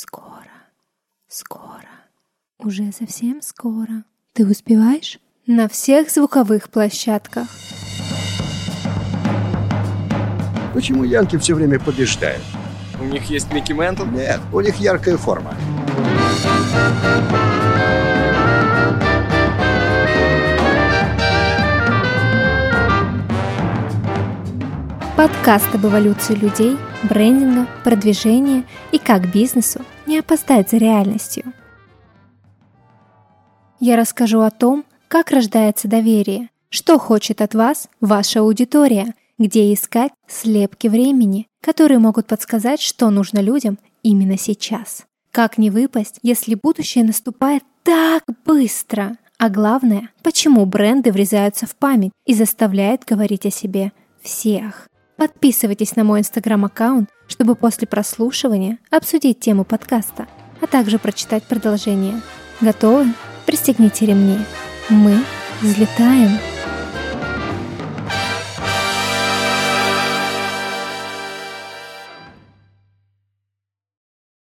Скоро, скоро, уже совсем скоро. Ты успеваешь? На всех звуковых площадках. Почему Янки все время побеждают? У них есть Микки Ментл? Нет, у них яркая форма. Подкаст об эволюции людей, брендинга, продвижения и как бизнесу не опоздать за реальностью. Я расскажу о том, как рождается доверие, что хочет от вас ваша аудитория, где искать слепки времени, которые могут подсказать, что нужно людям именно сейчас. Как не выпасть, если будущее наступает так быстро? А главное, почему бренды врезаются в память и заставляют говорить о себе всех? Подписывайтесь на мой инстаграм-аккаунт, чтобы после прослушивания обсудить тему подкаста, а также прочитать продолжение. Готовы? Пристегните ремни. Мы взлетаем.